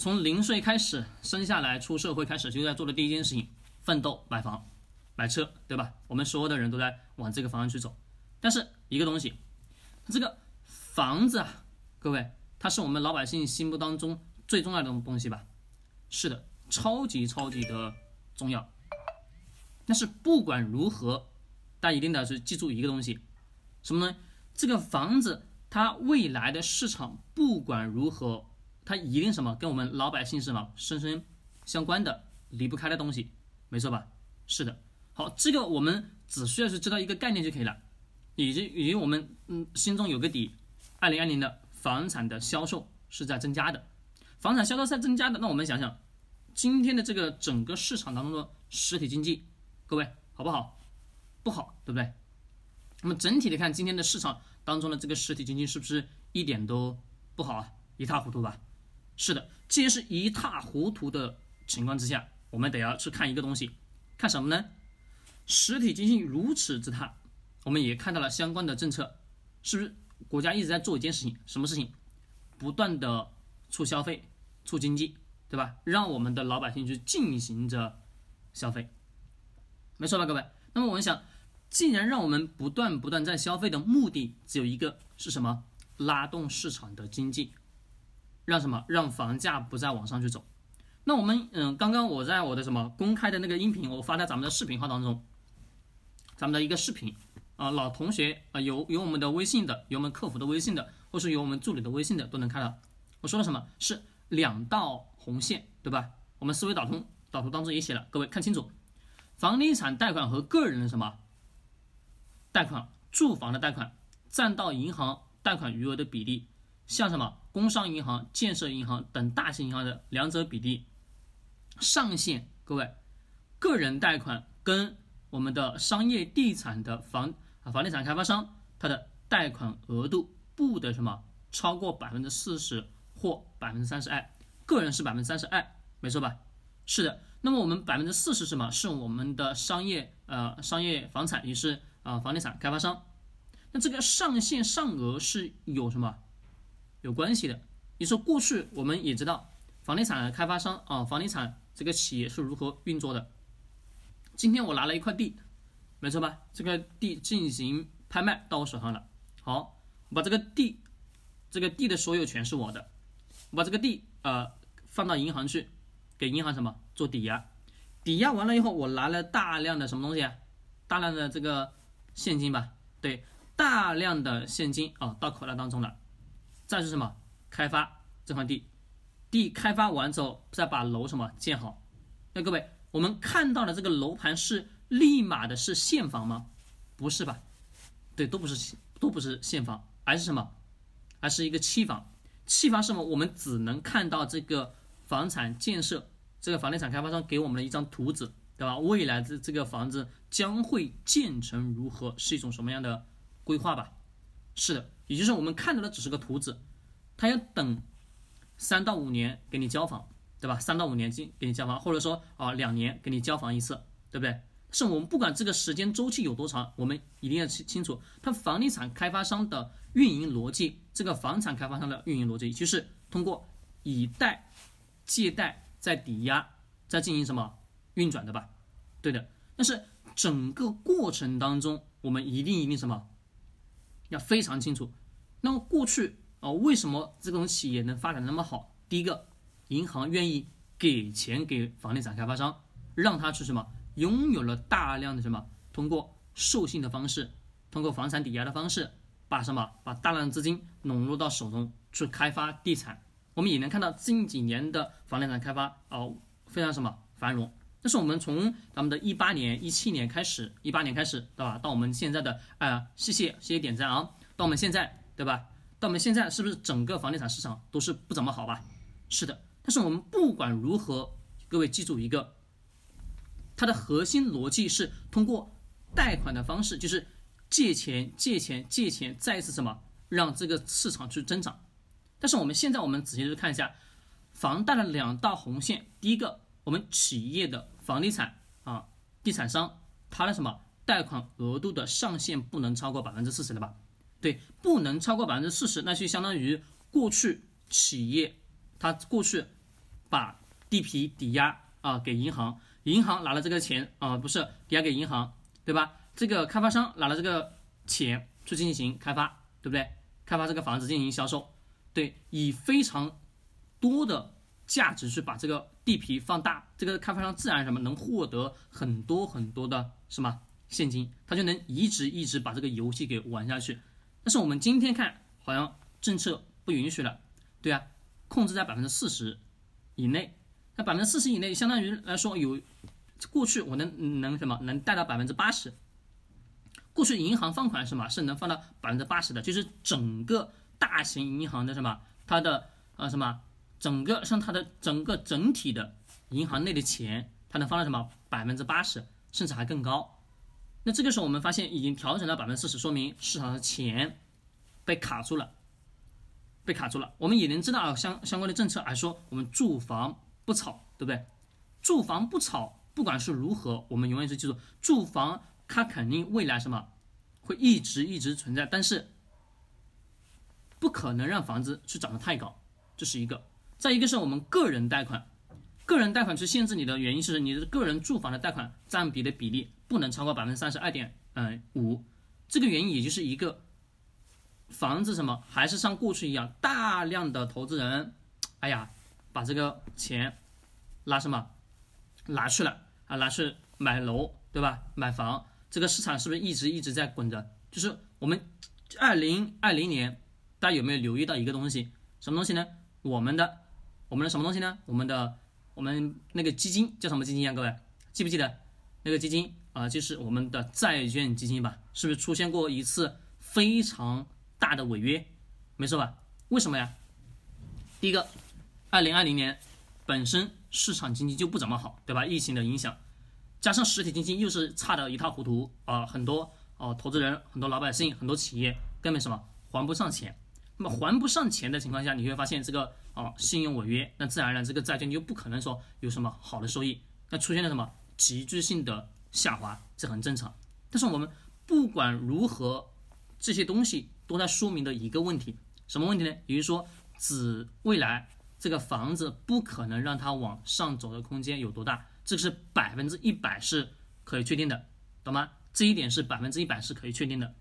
从零岁开始生下来出社会开始就在做的第一件事情，奋斗买房、买车，对吧？我们所有的人都在往这个方向去走。但是一个东西，这个房子啊，各位，它是我们老百姓心目当中最重要的东西吧？是的，超级超级的重要。但是不管如何，大家一定得是记住一个东西，什么呢？这个房子它未来的市场不管如何，它一定什么跟我们老百姓是什么深深相关的、离不开的东西，没错吧？是的。好，这个我们只需要是知道一个概念就可以了，以及以及我们嗯心中有个底，二零二零的房产的销售是在增加的。房产销售在增加的，那我们想想，今天的这个整个市场当中的实体经济，各位好不好？不好，对不对？那么整体的看，今天的市场当中的这个实体经济是不是一点都不好啊？一塌糊涂吧？是的，既然是一塌糊涂的情况之下，我们得要去看一个东西，看什么呢？实体经济如此之差，我们也看到了相关的政策，是不是国家一直在做一件事情？什么事情？不断的促消费。促经济，对吧？让我们的老百姓去进行着消费，没错吧，各位？那么我们想，既然让我们不断不断在消费的目的只有一个，是什么？拉动市场的经济，让什么？让房价不再往上去走。那我们，嗯，刚刚我在我的什么公开的那个音频，我发在咱们的视频号当中，咱们的一个视频啊，老同学啊，有有我们的微信的，有我们客服的微信的，或是有我们助理的微信的，都能看到。我说了什么？是。两道红线，对吧？我们思维导通导图当中也写了，各位看清楚，房地产贷款和个人的什么贷款，住房的贷款占到银行贷款余额的比例，像什么工商银行、建设银行等大型银行的两者比例上限，各位，个人贷款跟我们的商业地产的房啊房地产开发商，它的贷款额度不得什么超过百分之四十。或百分之三十二，个人是百分之三十二，没错吧？是的。那么我们百分之四十什么？是我们的商业呃商业房产，也是啊房地产开发商。那这个上限上额是有什么有关系的？你说过去我们也知道房地产开发商啊房地产这个企业是如何运作的。今天我拿了一块地，没错吧？这个地进行拍卖到我手上了。好，我把这个地这个地的所有权是我的。我把这个地呃放到银行去，给银行什么做抵押，抵押完了以后，我拿了大量的什么东西啊？大量的这个现金吧，对，大量的现金啊到口袋当中了。再是什么？开发这块地，地开发完之后，再把楼什么建好。那各位，我们看到的这个楼盘是立马的是现房吗？不是吧？对，都不是，都不是现房，而是什么？而是一个期房。期房是什么？我们只能看到这个房产建设，这个房地产开发商给我们的一张图纸，对吧？未来的这个房子将会建成如何，是一种什么样的规划吧？是的，也就是我们看到的只是个图纸，他要等三到五年给你交房，对吧？三到五年进给你交房，或者说啊两年给你交房一次，对不对？是我们不管这个时间周期有多长，我们一定要清清楚，它房地产开发商的。运营逻辑，这个房产开发商的运营逻辑就是通过以贷、借贷再抵押，再进行什么运转的吧？对的。但是整个过程当中，我们一定一定什么要非常清楚。那么过去啊，为什么这种企业能发展那么好？第一个，银行愿意给钱给房地产开发商，让他去什么拥有了大量的什么，通过授信的方式，通过房产抵押的方式。把什么？把大量的资金融入到手中去开发地产，我们也能看到近几年的房地产开发哦非常什么繁荣。但是我们从咱们的一八年、一七年开始，一八年开始对吧？到我们现在的啊，谢谢谢谢点赞啊！到我们现在对吧？到我们现在是不是整个房地产市场都是不怎么好吧？是的。但是我们不管如何，各位记住一个，它的核心逻辑是通过贷款的方式，就是。借钱，借钱，借钱，再一次什么让这个市场去增长？但是我们现在我们仔细去看一下，房贷的两道红线。第一个，我们企业的房地产啊，地产商他的什么贷款额度的上限不能超过百分之四十的吧？对，不能超过百分之四十，那就相当于过去企业他过去把地皮抵押啊给银行，银行拿了这个钱啊，不是抵押给银行，对吧？这个开发商拿了这个钱去进行开发，对不对？开发这个房子进行销售，对，以非常多的价值去把这个地皮放大，这个开发商自然什么能获得很多很多的什么现金，他就能一直一直把这个游戏给玩下去。但是我们今天看，好像政策不允许了，对啊，控制在百分之四十以内。那百分之四十以内，相当于来说有过去我能能什么能贷到百分之八十。过去银行放款什么是能放到百分之八十的，就是整个大型银行的什么它的呃什么整个像它的整个整体的银行内的钱，它能放到什么百分之八十，甚至还更高。那这个时候我们发现已经调整到百分之四十，说明市场的钱被卡住了，被卡住了。我们也能知道啊，相相关的政策来说，我们住房不炒，对不对？住房不炒，不管是如何，我们永远是记住住房。它肯定未来什么会一直一直存在，但是不可能让房子去涨得太高，这是一个。再一个是我们个人贷款，个人贷款去限制你的原因是你的个人住房的贷款占比的比例不能超过百分之三十二点嗯五，这个原因也就是一个房子什么还是像过去一样，大量的投资人，哎呀，把这个钱拿什么拿去了啊，拿去买楼，对吧？买房。这个市场是不是一直一直在滚着？就是我们二零二零年，大家有没有留意到一个东西？什么东西呢？我们的我们的什么东西呢？我们的我们那个基金叫什么基金啊？各位记不记得那个基金啊？就是我们的债券基金吧？是不是出现过一次非常大的违约？没错吧？为什么呀？第一个，二零二零年本身市场经济就不怎么好，对吧？疫情的影响。加上实体经济又是差的一塌糊涂啊，很多哦投资人、很多老百姓、很多企业根本什么还不上钱。那么还不上钱的情况下，你会发现这个哦信用违约，那自然而然这个债券就不可能说有什么好的收益，那出现了什么急剧性的下滑，这很正常。但是我们不管如何，这些东西都在说明的一个问题，什么问题呢？也就是说，指未来这个房子不可能让它往上走的空间有多大。这个是百分之一百是可以确定的，懂吗？这一点是百分之一百是可以确定的。